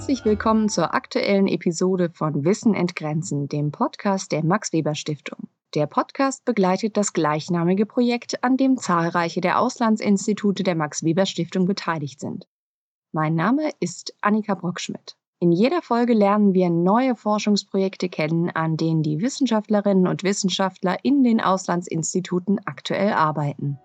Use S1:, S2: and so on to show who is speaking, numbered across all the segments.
S1: Herzlich willkommen zur aktuellen Episode von Wissen entgrenzen, dem Podcast der Max Weber Stiftung. Der Podcast begleitet das gleichnamige Projekt, an dem zahlreiche der Auslandsinstitute der Max Weber Stiftung beteiligt sind. Mein Name ist Annika Brockschmidt. In jeder Folge lernen wir neue Forschungsprojekte kennen, an denen die Wissenschaftlerinnen und Wissenschaftler in den Auslandsinstituten aktuell arbeiten.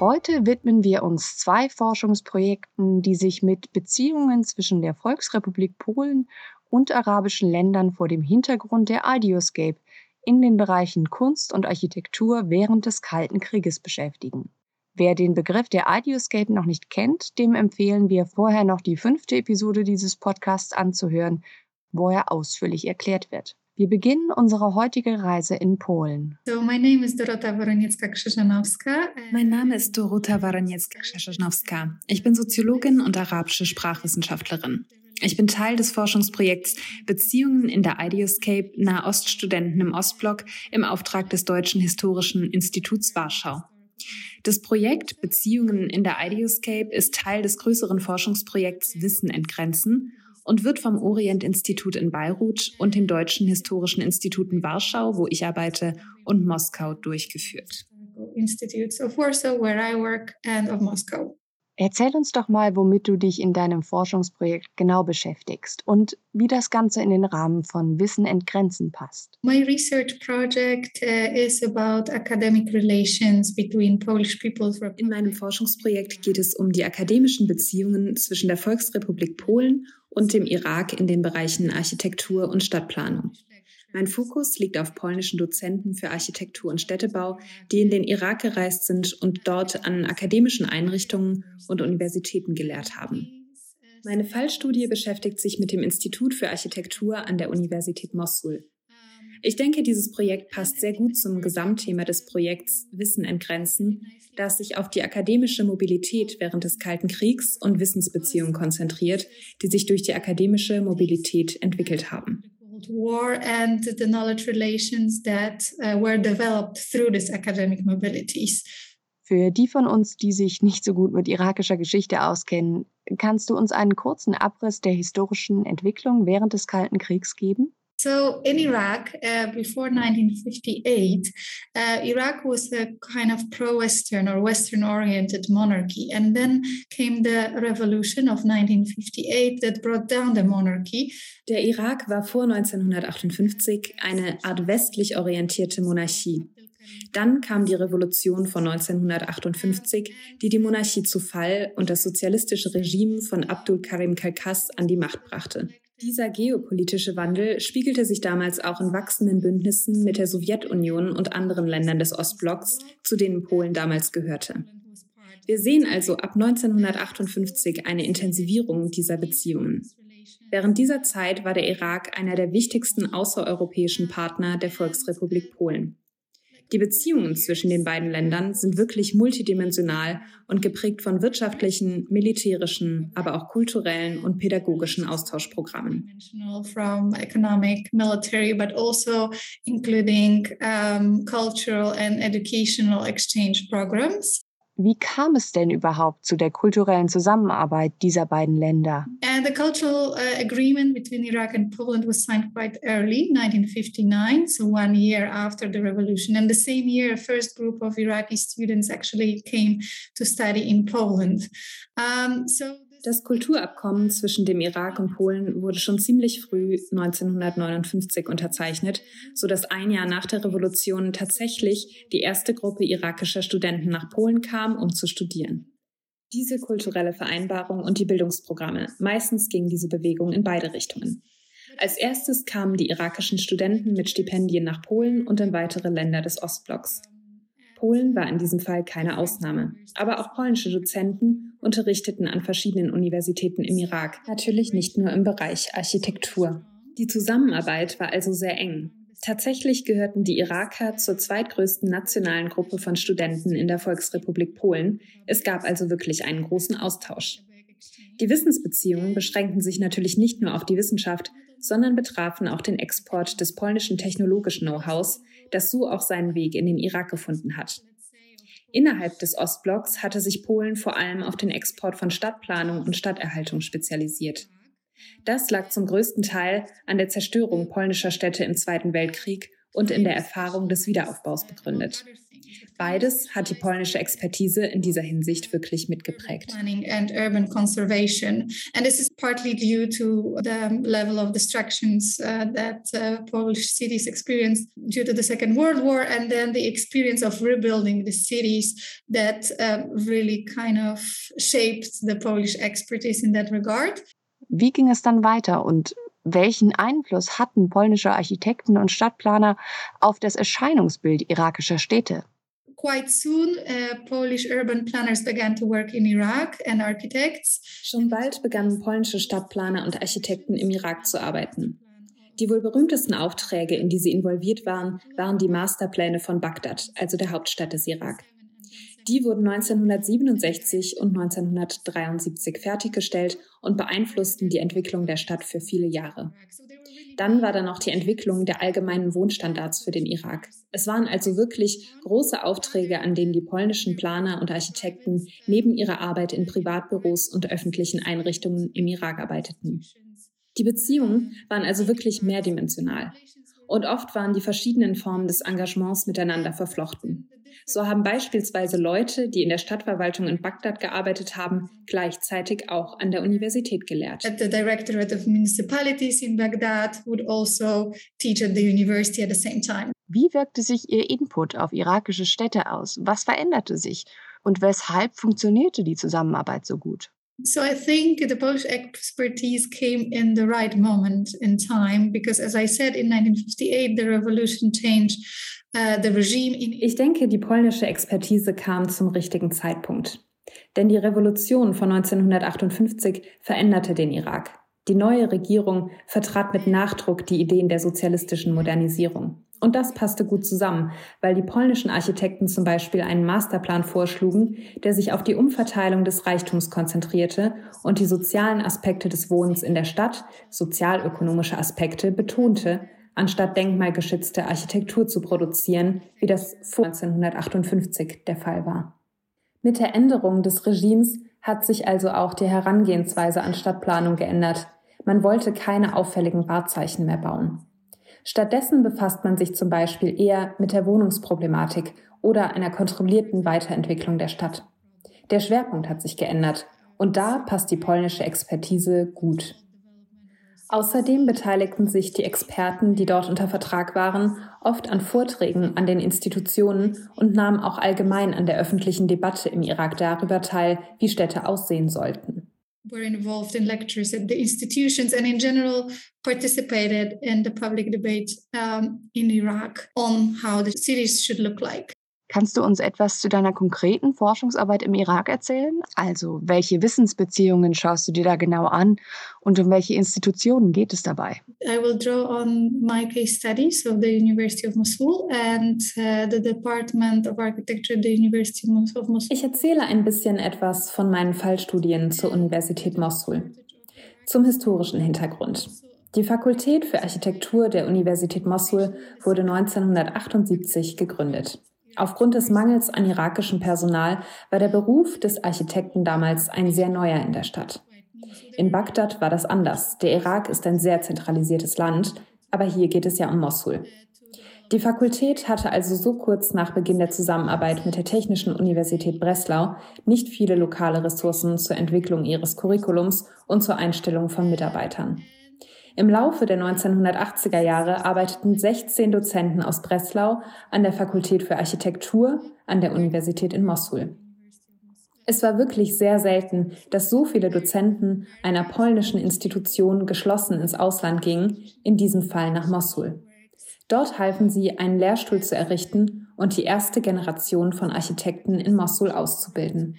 S1: Heute widmen wir uns zwei Forschungsprojekten, die sich mit Beziehungen zwischen der Volksrepublik Polen und arabischen Ländern vor dem Hintergrund der Ideoscape in den Bereichen Kunst und Architektur während des Kalten Krieges beschäftigen. Wer den Begriff der Ideoscape noch nicht kennt, dem empfehlen wir vorher noch die fünfte Episode dieses Podcasts anzuhören, wo er ausführlich erklärt wird. Wir beginnen unsere heutige Reise in Polen.
S2: So, my name is Dorota Woroniecka-Krzyżanowska.
S3: Mein Name ist Dorota Woroniecka-Krzyżanowska. Ich bin Soziologin und arabische Sprachwissenschaftlerin. Ich bin Teil des Forschungsprojekts Beziehungen in der Ideoscape Nahoststudenten im Ostblock im Auftrag des Deutschen Historischen Instituts Warschau. Das Projekt Beziehungen in der Ideoscape ist Teil des größeren Forschungsprojekts Wissen entgrenzen und wird vom Orient-Institut in Beirut und den Deutschen Historischen Instituten Warschau, wo ich arbeite, und Moskau durchgeführt.
S2: Institutes of Warsaw, where I work, and of Moscow.
S1: Erzähl uns doch mal, womit du dich in deinem Forschungsprojekt genau beschäftigst und wie das Ganze in den Rahmen von Wissen entgrenzen passt.
S2: My research project uh, is about academic relations between Polish people.
S3: In meinem Forschungsprojekt geht es um die akademischen Beziehungen zwischen der Volksrepublik Polen und dem Irak in den Bereichen Architektur und Stadtplanung. Mein Fokus liegt auf polnischen Dozenten für Architektur und Städtebau, die in den Irak gereist sind und dort an akademischen Einrichtungen und Universitäten gelehrt haben. Meine Fallstudie beschäftigt sich mit dem Institut für Architektur an der Universität Mosul. Ich denke, dieses Projekt passt sehr gut zum Gesamtthema des Projekts Wissen entgrenzen, da es sich auf die akademische Mobilität während des Kalten Kriegs und Wissensbeziehungen konzentriert, die sich durch die akademische Mobilität entwickelt haben.
S2: War and the knowledge relations that uh, were developed through these academic mobilities.
S1: Für die von uns, die sich nicht so gut mit irakischer Geschichte auskennen, kannst du uns einen kurzen Abriss der historischen Entwicklung während des Kalten Kriegs geben?
S2: So in Iraq, uh, before 1958, uh, Iraq was a kind of pro-Western or Western-oriented monarchy, and then came the revolution of 1958 that brought down the monarchy.
S3: Der Irak war vor 1958 eine Art westlich orientierte Monarchie. Dann kam die Revolution von 1958, die die Monarchie zu Fall und das sozialistische Regime von Abdul Karim Kalkas an die Macht brachte. Dieser geopolitische Wandel spiegelte sich damals auch in wachsenden Bündnissen mit der Sowjetunion und anderen Ländern des Ostblocks, zu denen Polen damals gehörte. Wir sehen also ab 1958 eine Intensivierung dieser Beziehungen. Während dieser Zeit war der Irak einer der wichtigsten außereuropäischen Partner der Volksrepublik Polen. Die Beziehungen zwischen den beiden Ländern sind wirklich multidimensional und geprägt von wirtschaftlichen, militärischen, aber auch kulturellen und pädagogischen Austauschprogrammen.
S2: Also exchange programs.
S1: Wie kam es denn überhaupt zu der kulturellen Zusammenarbeit dieser beiden Länder?
S2: And the cultural uh, agreement between Iraq and Poland was signed quite early, 1959, so one year after the revolution. And the same year, a first group of Iraqi students actually came to study in Poland. Um, so
S3: das Kulturabkommen zwischen dem Irak und Polen wurde schon ziemlich früh 1959 unterzeichnet, so dass ein Jahr nach der Revolution tatsächlich die erste Gruppe irakischer Studenten nach Polen kam, um zu studieren. Diese kulturelle Vereinbarung und die Bildungsprogramme, meistens ging diese Bewegung in beide Richtungen. Als erstes kamen die irakischen Studenten mit Stipendien nach Polen und in weitere Länder des Ostblocks. Polen war in diesem Fall keine Ausnahme. Aber auch polnische Dozenten unterrichteten an verschiedenen Universitäten im Irak, natürlich nicht nur im Bereich Architektur. Die Zusammenarbeit war also sehr eng. Tatsächlich gehörten die Iraker zur zweitgrößten nationalen Gruppe von Studenten in der Volksrepublik Polen. Es gab also wirklich einen großen Austausch. Die Wissensbeziehungen beschränkten sich natürlich nicht nur auf die Wissenschaft, sondern betrafen auch den Export des polnischen technologischen Know-hows, das so auch seinen Weg in den Irak gefunden hat. Innerhalb des Ostblocks hatte sich Polen vor allem auf den Export von Stadtplanung und Stadterhaltung spezialisiert. Das lag zum größten Teil an der Zerstörung polnischer Städte im Zweiten Weltkrieg und in der Erfahrung des Wiederaufbaus begründet. Beides hat die polnische Expertise in dieser Hinsicht wirklich mitgeprägt.
S2: Planning and urban conservation. And this is partly due to the level of destructions uh, that uh, Polish cities experienced due to the Second World War and then the experience of rebuilding the cities that uh, really kind of shaped the Polish expertise in that regard.
S1: Wie ging es dann weiter und welchen Einfluss hatten polnische Architekten und Stadtplaner auf das Erscheinungsbild irakischer Städte?
S2: quite soon, uh, Polish urban planners began to work in Iraq and architects.
S3: Schon bald begannen polnische Stadtplaner und Architekten im Irak zu arbeiten. Die wohl berühmtesten Aufträge, in die sie involviert waren, waren die Masterpläne von Bagdad, also der Hauptstadt des Irak. Die wurden 1967 und 1973 fertiggestellt und beeinflussten die Entwicklung der Stadt für viele Jahre. Dann war da noch die Entwicklung der allgemeinen Wohnstandards für den Irak. Es waren also wirklich große Aufträge, an denen die polnischen Planer und Architekten neben ihrer Arbeit in Privatbüros und öffentlichen Einrichtungen im Irak arbeiteten. Die Beziehungen waren also wirklich mehrdimensional. Und oft waren die verschiedenen Formen des Engagements miteinander verflochten. So haben beispielsweise Leute, die in der Stadtverwaltung in Bagdad gearbeitet haben, gleichzeitig auch an der Universität gelehrt.
S2: At the Directorate of Municipalities in Baghdad would also teach at the university at the same time.
S1: Wie wirkte sich Ihr Input auf irakische Städte aus? Was veränderte sich? Und weshalb funktionierte die Zusammenarbeit so gut?
S2: So I think the Polish expertise came in the right moment in time because, as I said, in 1958 the revolution changed In
S3: ich denke, die polnische Expertise kam zum richtigen Zeitpunkt. Denn die Revolution von 1958 veränderte den Irak. Die neue Regierung vertrat mit Nachdruck die Ideen der sozialistischen Modernisierung. Und das passte gut zusammen, weil die polnischen Architekten zum Beispiel einen Masterplan vorschlugen, der sich auf die Umverteilung des Reichtums konzentrierte und die sozialen Aspekte des Wohnens in der Stadt, sozialökonomische Aspekte, betonte, anstatt denkmalgeschützte Architektur zu produzieren, wie das vor 1958 der Fall war. Mit der Änderung des Regimes hat sich also auch die Herangehensweise an Stadtplanung geändert. Man wollte keine auffälligen Wahrzeichen mehr bauen. Stattdessen befasst man sich zum Beispiel eher mit der Wohnungsproblematik oder einer kontrollierten Weiterentwicklung der Stadt. Der Schwerpunkt hat sich geändert und da passt die polnische Expertise gut. Außerdem beteiligten sich die Experten, die dort unter Vertrag waren, oft an Vorträgen an den Institutionen und nahmen auch allgemein an der öffentlichen Debatte im Irak darüber teil, wie Städte aussehen sollten
S2: were involved in lectures at the institutions and in general participated in the public debate um, in Iraq on how the cities should look like.
S1: Kannst du uns etwas zu deiner konkreten Forschungsarbeit im Irak erzählen? Also, welche Wissensbeziehungen schaust du dir da genau an und um welche Institutionen geht es dabei?
S2: I will draw on my case studies of the University of Mosul and uh, the Department of Architecture at the University of Mosul.
S3: Ich erzähle ein bisschen etwas von meinen Fallstudien zur Universität Mosul. Zum historischen Hintergrund. Die Fakultät für Architektur der Universität Mosul wurde 1978 gegründet. Aufgrund des Mangels an irakischem Personal war der Beruf des Architekten damals ein sehr neuer in der Stadt. In Bagdad war das anders. Der Irak ist ein sehr zentralisiertes Land, aber hier geht es ja um Mosul. Die Fakultät hatte also so kurz nach Beginn der Zusammenarbeit mit der Technischen Universität Breslau nicht viele lokale Ressourcen zur Entwicklung ihres Curriculums und zur Einstellung von Mitarbeitern. Im Laufe der 1980er Jahre arbeiteten 16 Dozenten aus Breslau an der Fakultät für Architektur an der Universität in Mosul. Es war wirklich sehr selten, dass so viele Dozenten einer polnischen Institution geschlossen ins Ausland gingen, in diesem Fall nach Mosul. Dort halfen sie, einen Lehrstuhl zu errichten und die erste Generation von Architekten in Mosul auszubilden.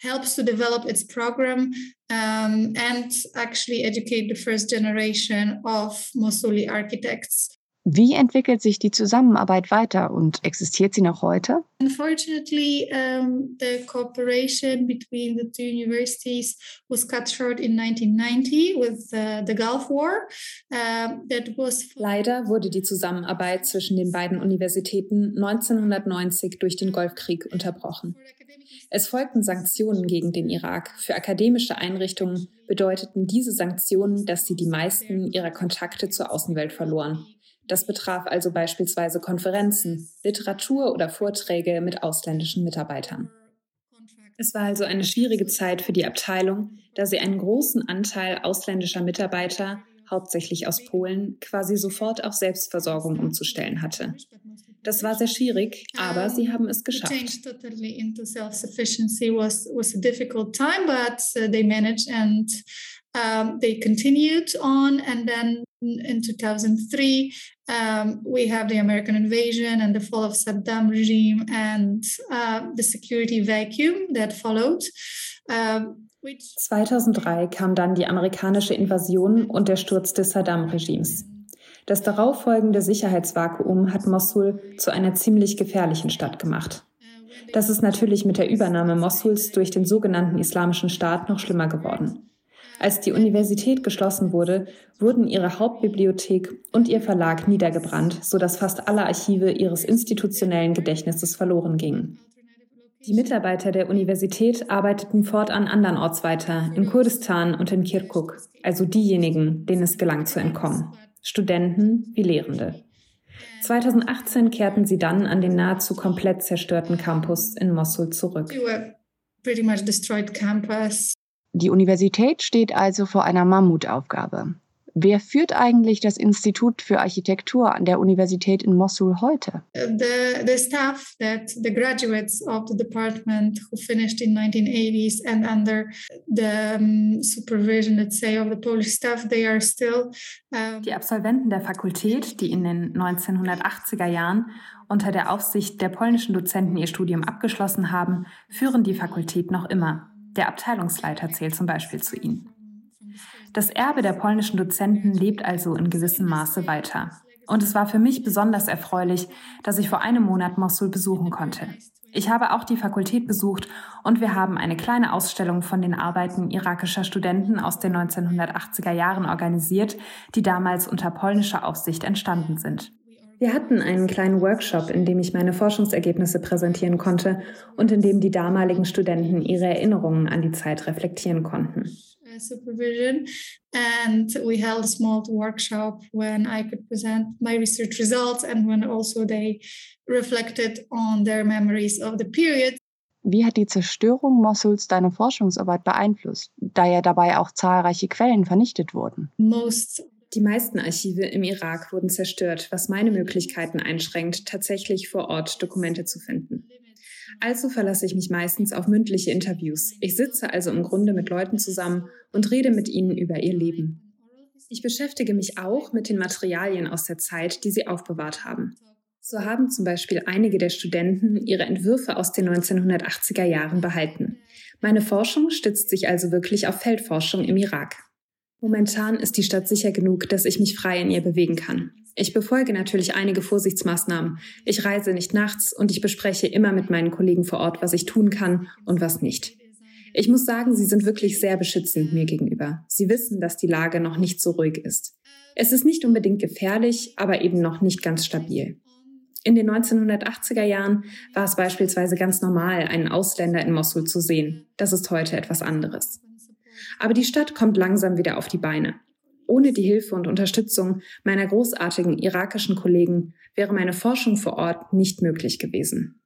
S2: Helps to develop its program um, and actually educate the first generation of Mosuli architects.
S1: Wie entwickelt sich die Zusammenarbeit weiter und existiert sie noch heute?
S2: Unfortunately, um, the cooperation between the two universities was cut short in 1990 with uh, the Gulf War.
S3: Uh, that was Leider wurde die Zusammenarbeit zwischen den beiden Universitäten 1990 durch den Golfkrieg unterbrochen. Es folgten Sanktionen gegen den Irak. Für akademische Einrichtungen bedeuteten diese Sanktionen, dass sie die meisten ihrer Kontakte zur Außenwelt verloren. Das betraf also beispielsweise Konferenzen, Literatur oder Vorträge mit ausländischen Mitarbeitern. Es war also eine schwierige Zeit für die Abteilung, da sie einen großen Anteil ausländischer Mitarbeiter, hauptsächlich aus Polen, quasi sofort auf Selbstversorgung umzustellen hatte. Das war sehr schwierig, aber sie haben es geschafft. Um, they continued on. And then in 2003, um, we have the American invasion and the fall of Saddam regime and uh, the security vacuum that followed. Uh, 2003 kam dann die amerikanische Invasion und der Sturz des Saddam-Regimes. Das darauffolgende Sicherheitsvakuum hat Mosul zu einer ziemlich gefährlichen Stadt gemacht. Das ist natürlich mit der Übernahme Mosuls durch den sogenannten Islamischen Staat noch schlimmer geworden. Als die Universität geschlossen wurde, wurden ihre Hauptbibliothek und ihr Verlag niedergebrannt, sodass fast alle Archive ihres institutionellen Gedächtnisses verloren gingen. Die Mitarbeiter der Universität arbeiteten fortan andernorts weiter, in Kurdistan und in Kirkuk, also diejenigen, denen es gelang zu entkommen. Studenten wie Lehrende. 2018 kehrten sie dann an den nahezu komplett zerstörten Campus in Mosul zurück.
S1: Die Universität steht also vor einer Mammutaufgabe. Wer führt eigentlich das Institut für Architektur an der Universität in Mosul heute?
S2: The, the staff that the graduates of the department who finished in 1980s and under the um, supervision, let's say, of the Polish staff, they are still.
S3: Um die Absolventen der Fakultät, die in den 1980er Jahren unter der Aufsicht der polnischen Dozenten ihr Studium abgeschlossen haben, führen die Fakultät noch immer. Der Abteilungsleiter zählt zum Beispiel zu ihnen. Das Erbe der polnischen Dozenten lebt also in gewissem Maße weiter. Und es war für mich besonders erfreulich, dass ich vor einem Monat Mosul besuchen konnte. Ich habe auch die Fakultät besucht und wir haben eine kleine Ausstellung von den Arbeiten irakischer Studenten aus den 1980er Jahren organisiert, die damals unter polnischer Aufsicht entstanden sind. Wir hatten einen kleinen Workshop, in dem ich meine Forschungsergebnisse präsentieren konnte und in dem die damaligen Studenten ihre Erinnerungen an die Zeit reflektieren konnten.
S2: Supervision. And we held a small workshop when I could present my research results and when also they reflected on their memories of the period.
S1: Wie hat die Zerstörung Mossuls deine Forschungsarbeit beeinflusst, da ja dabei auch zahlreiche Quellen vernichtet wurden?
S3: Most die meisten Archive im Irak wurden zerstört, was meine Möglichkeiten einschränkt, tatsächlich vor Ort Dokumente zu finden. Also verlasse ich mich meistens auf mündliche Interviews. Ich sitze also im Grunde mit Leuten zusammen und rede mit ihnen über ihr Leben. Ich beschäftige mich auch mit den Materialien aus der Zeit, die sie aufbewahrt haben. So haben zum Beispiel einige der Studenten ihre Entwürfe aus den 1980er Jahren behalten. Meine Forschung stützt sich also wirklich auf Feldforschung im Irak. Momentan ist die Stadt sicher genug, dass ich mich frei in ihr bewegen kann. Ich befolge natürlich einige Vorsichtsmaßnahmen. Ich reise nicht nachts und ich bespreche immer mit meinen Kollegen vor Ort, was ich tun kann und was nicht. Ich muss sagen, sie sind wirklich sehr beschützend mir gegenüber. Sie wissen, dass die Lage noch nicht so ruhig ist. Es ist nicht unbedingt gefährlich, aber eben noch nicht ganz stabil. In den 1980er Jahren war es beispielsweise ganz normal, einen Ausländer in Mosul zu sehen. Das ist heute etwas anderes. Aber die Stadt kommt langsam wieder auf die Beine. Ohne die Hilfe und Unterstützung meiner großartigen irakischen Kollegen wäre meine Forschung vor Ort nicht möglich gewesen.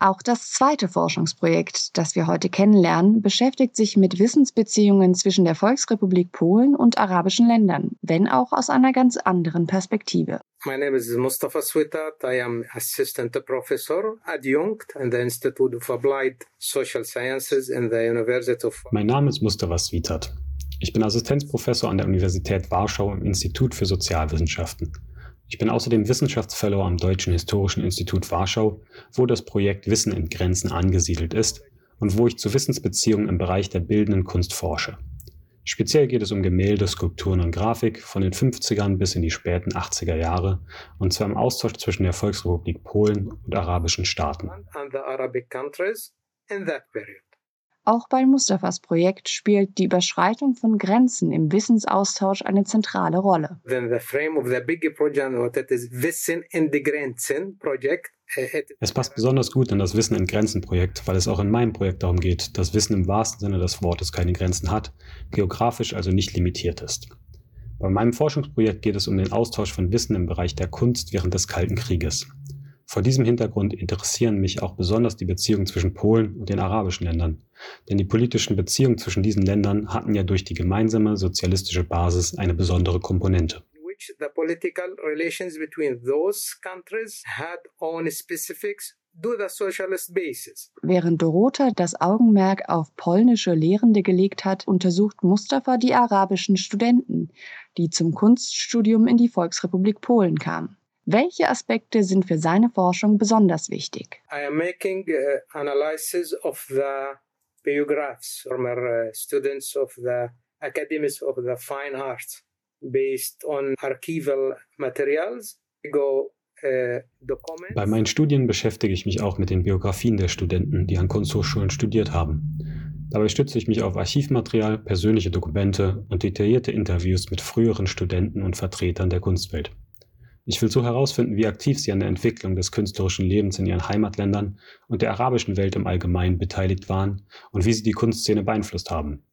S1: Auch das zweite Forschungsprojekt, das wir heute kennenlernen, beschäftigt sich mit Wissensbeziehungen zwischen der Volksrepublik Polen und arabischen Ländern, wenn auch aus einer ganz anderen Perspektive.
S4: My name is Mustafa Switat. I am assistant professor adjunct in the Institute of Applied Social Sciences in the University of
S5: Mein Name ist Mustafa Switat. Ich bin Assistenzprofessor an der Universität Warschau im Institut für Sozialwissenschaften. Ich bin außerdem Wissenschaftsfellow am Deutschen Historischen Institut Warschau, wo das Projekt Wissen in Grenzen angesiedelt ist und wo ich zu Wissensbeziehungen im Bereich der bildenden Kunst forsche. Speziell geht es um Gemälde, Skulpturen und Grafik von den 50ern bis in die späten 80er Jahre, und zwar im Austausch zwischen der Volksrepublik Polen und arabischen Staaten.
S1: Auch bei Mustafas Projekt spielt die Überschreitung von Grenzen im Wissensaustausch eine zentrale Rolle.
S4: Project,
S5: es passt besonders gut in das Wissen in Grenzen Projekt, weil es auch in meinem Projekt darum geht, dass Wissen im wahrsten Sinne des Wortes keine Grenzen hat, geografisch also nicht limitiert ist. Bei meinem Forschungsprojekt geht es um den Austausch von Wissen im Bereich der Kunst während des Kalten Krieges. Vor diesem Hintergrund interessieren mich auch besonders die Beziehungen zwischen Polen und den arabischen Ländern. Denn die politischen Beziehungen zwischen diesen Ländern hatten ja durch die gemeinsame sozialistische Basis eine besondere Komponente.
S1: Während Dorota das Augenmerk auf polnische Lehrende gelegt hat, untersucht Mustafa die arabischen Studenten, die zum Kunststudium in die Volksrepublik Polen kamen. Welche Aspekte sind für seine Forschung besonders wichtig?
S4: I am making uh, analysis of the biographs former uh, students of the academies of the fine arts based on archival materials. Go
S5: uh, bei meinen Studien beschäftige ich mich auch mit den Biografien der Studenten, die an Kunsthochschulen studiert haben. Dabei stütze ich mich auf Archivmaterial, persönliche Dokumente und detaillierte Interviews mit früheren Studenten und Vertretern der Kunstwelt. Ich will so herausfinden, wie aktiv sie an der Entwicklung des künstlerischen Lebens in ihren Heimatländern und der arabischen Welt im Allgemeinen beteiligt waren und wie sie die Kunstszene beeinflusst haben.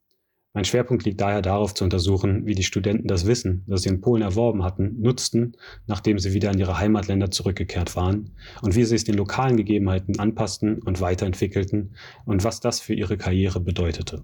S5: Mein Schwerpunkt liegt daher darauf zu untersuchen, wie die Studenten das Wissen, das sie in Polen erworben hatten, nutzten, nachdem sie wieder in ihre Heimatländer zurückgekehrt waren und wie sie es den lokalen Gegebenheiten anpassten und weiterentwickelten und was das für ihre Karriere bedeutete.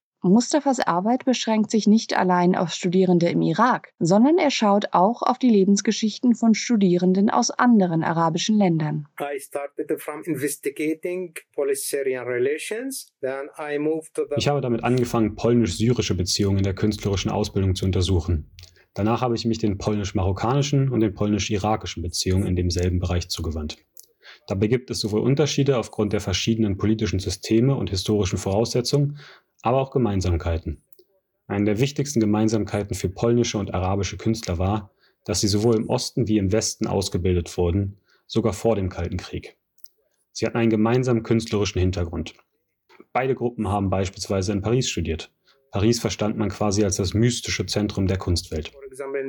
S1: Mustafas Arbeit beschränkt sich nicht allein auf Studierende im Irak, sondern er schaut auch auf die Lebensgeschichten von Studierenden aus anderen arabischen Ländern.
S5: Ich habe damit angefangen, polnisch-syrische Beziehungen in der künstlerischen Ausbildung zu untersuchen. Danach habe ich mich den polnisch-marokkanischen und den polnisch-irakischen Beziehungen in demselben Bereich zugewandt. Dabei gibt es sowohl Unterschiede aufgrund der verschiedenen politischen Systeme und historischen Voraussetzungen, aber auch Gemeinsamkeiten. Eine der wichtigsten Gemeinsamkeiten für polnische und arabische Künstler war, dass sie sowohl im Osten wie im Westen ausgebildet wurden, sogar vor dem Kalten Krieg. Sie hatten einen gemeinsamen künstlerischen Hintergrund. Beide Gruppen haben beispielsweise in Paris studiert. Paris verstand man quasi als das mystische Zentrum der Kunstwelt.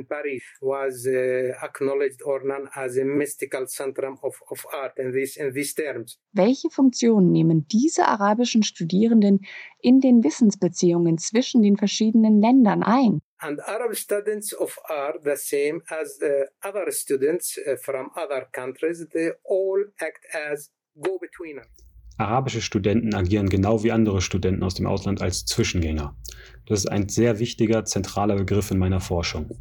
S5: Paris was uh, acknowledged or known as a mystical
S1: centrum of, of art in these, in these terms. Welche Funktion nehmen diese arabischen Studierenden in den Wissensbeziehungen zwischen den verschiedenen Ländern ein?
S4: And Arab students of art, the same as uh, other students uh, from other countries, they all act as go-betweeners.
S5: Arabische Studenten agieren genau wie andere Studenten aus dem Ausland als Zwischengänger. Das ist ein sehr wichtiger, zentraler Begriff in meiner Forschung.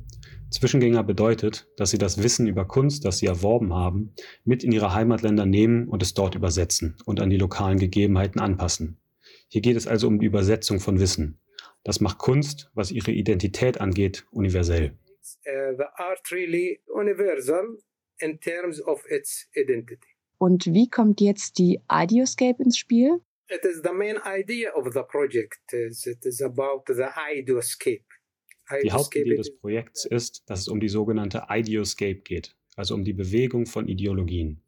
S5: Zwischengänger bedeutet, dass sie das Wissen über Kunst, das sie erworben haben, mit in ihre Heimatländer nehmen und es dort übersetzen und an die lokalen Gegebenheiten anpassen. Hier geht es also um die Übersetzung von Wissen. Das macht Kunst, was ihre Identität angeht, universell. Uh, the art really universal
S1: in terms of its identity. Und wie kommt jetzt die Ideoscape ins Spiel?
S4: It is the main idea of the project. It is about the Ideoscape.
S5: Die Hauptidee des Projekts ist, dass es um die sogenannte Ideoscape geht, also um die Bewegung von Ideologien.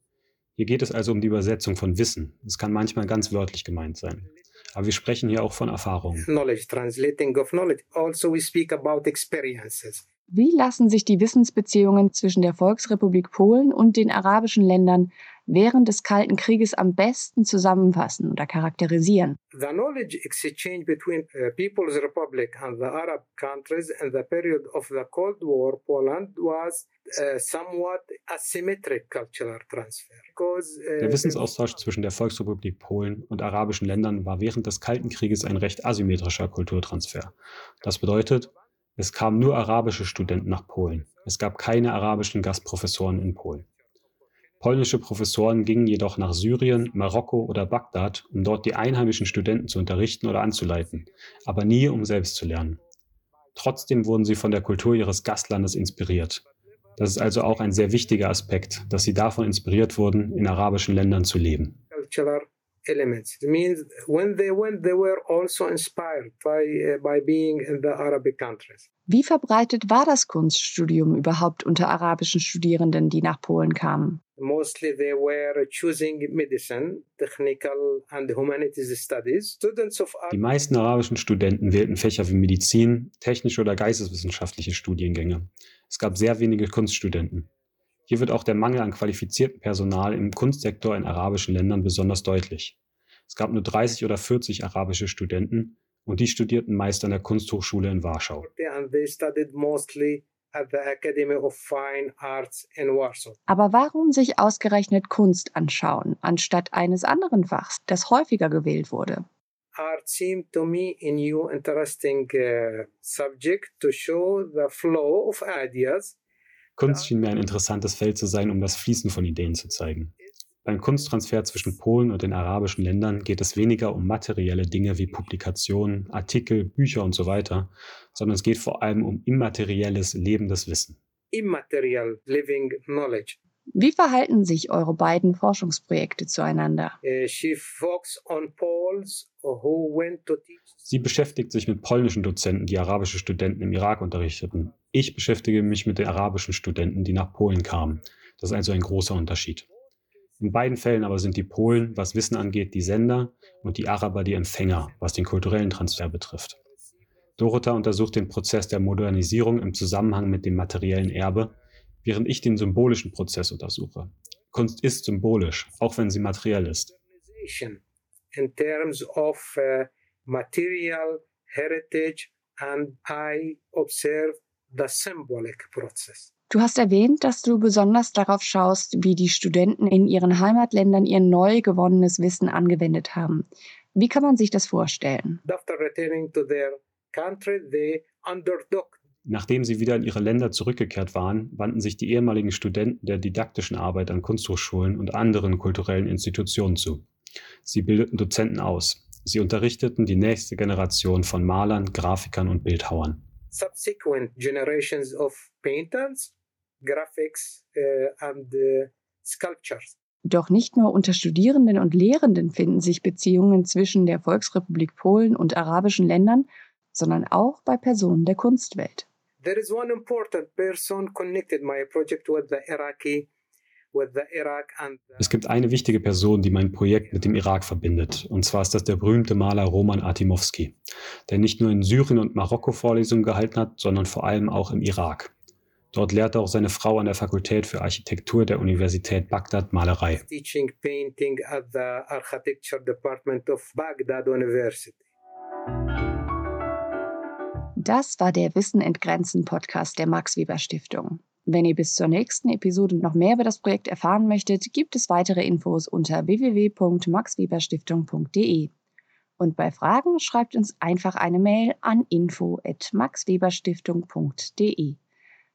S5: Hier geht es also um die Übersetzung von Wissen. Es kann manchmal ganz wörtlich gemeint sein. Aber wir sprechen hier auch von Erfahrungen.
S4: Knowledge, translating of knowledge. Also we speak about experiences.
S1: Wie lassen sich die Wissensbeziehungen zwischen der Volksrepublik Polen und den arabischen Ländern während des Kalten Krieges am besten zusammenfassen oder charakterisieren?
S4: The knowledge exchange between uh, People's Republic and the Arab countries in the period of the Cold War Poland was uh, somewhat asymmetric cultural transfer. Because,
S5: uh, der Wissensaustausch zwischen der Volksrepublik Polen und arabischen Ländern war während des Kalten Krieges ein recht asymmetrischer Kulturtransfer. Das bedeutet, es kamen nur arabische Studenten nach Polen. Es gab keine arabischen Gastprofessoren in Polen. Polnische Professoren gingen jedoch nach Syrien, Marokko oder Bagdad, um dort die einheimischen Studenten zu unterrichten oder anzuleiten, aber nie um selbst zu lernen. Trotzdem wurden sie von der Kultur ihres Gastlandes inspiriert. Das ist also auch ein sehr wichtiger Aspekt, dass sie davon inspiriert wurden, in arabischen Ländern zu leben.
S4: elements. It means when they went, they were also inspired by, uh, by being in the Arabic countries.
S1: Wie verbreitet war das Kunststudium überhaupt unter arabischen Studierenden, die nach Polen kamen?
S4: Mostly they were choosing medicine, technical and humanities studies. Students of
S5: Die meisten arabischen Studenten wählten Fächer wie Medizin, technische oder geisteswissenschaftliche Studiengänge. Es gab sehr wenige Kunststudenten. Hier wird auch der Mangel an qualifiziertem Personal im Kunstsektor in arabischen Ländern besonders deutlich. Es gab nur 30 oder 40 arabische Studenten, und die studierten meist an der Kunsthochschule in Warschau.
S1: Aber warum sich ausgerechnet Kunst anschauen, anstatt eines anderen Fachs, das häufiger gewählt wurde?
S4: Art seemed to me a new interesting uh, subject to show the flow of ideas.
S5: Kunst schien mir ein interessantes Feld zu sein, um das Fließen von Ideen zu zeigen. Beim Kunsttransfer zwischen Polen und den arabischen Ländern geht es weniger um materielle Dinge wie Publikationen, Artikel, Bücher und so weiter, sondern es geht vor allem um immaterielles, lebendes Wissen.
S4: Immaterial living knowledge.
S1: Wie verhalten sich eure beiden Forschungsprojekte zueinander?
S4: Uh,
S5: Sie beschäftigt sich mit polnischen Dozenten, die arabische Studenten im Irak unterrichteten. Ich beschäftige mich mit den arabischen Studenten, die nach Polen kamen. Das ist also ein großer Unterschied. In beiden Fällen aber sind die Polen, was Wissen angeht, die Sender und die Araber die Empfänger, was den kulturellen Transfer betrifft. Dorota untersucht den Prozess der Modernisierung im Zusammenhang mit dem materiellen Erbe, während ich den symbolischen Prozess untersuche. Kunst ist symbolisch, auch wenn sie materiell ist.
S4: In terms of uh, material heritage and I observe the symbolic process.
S1: Du hast erwähnt, dass du besonders darauf schaust, wie die Studenten in ihren Heimatländern ihr neu gewonnenes Wissen angewendet haben. Wie kann man sich das vorstellen?
S5: Nachdem sie wieder in ihre Länder zurückgekehrt waren, wandten sich die ehemaligen Studenten der didaktischen Arbeit an Kunsthochschulen und anderen kulturellen Institutionen zu. Sie bildeten Dozenten aus. Sie unterrichteten die nächste Generation von Malern, Grafikern und Bildhauern.
S4: Subsequent generations of painters graphics uh, and uh, sculptures.
S1: Doch nicht nur unter Studierenden und Lehrenden finden sich Beziehungen zwischen der Volksrepublik Polen und arabischen Ländern, sondern auch bei Personen der Kunstwelt.
S4: There is one important person connected my project with the Iraqi
S5: es gibt eine wichtige Person, die mein Projekt mit dem Irak verbindet. Und zwar ist das der berühmte Maler Roman Artimowski, der nicht nur in Syrien und Marokko Vorlesungen gehalten hat, sondern vor allem auch im Irak. Dort lehrte auch seine Frau an der Fakultät für Architektur der Universität Bagdad Malerei.
S4: Teaching painting at the architecture department of Baghdad University.
S1: Das war der Wissen entgrenzen Podcast der Max Weber Stiftung. Wenn ihr bis zur nächsten Episode noch mehr über das Projekt erfahren möchtet, gibt es weitere Infos unter www.maxweberstiftung.de. Und bei Fragen schreibt uns einfach eine Mail an info@maxweberstiftung.de.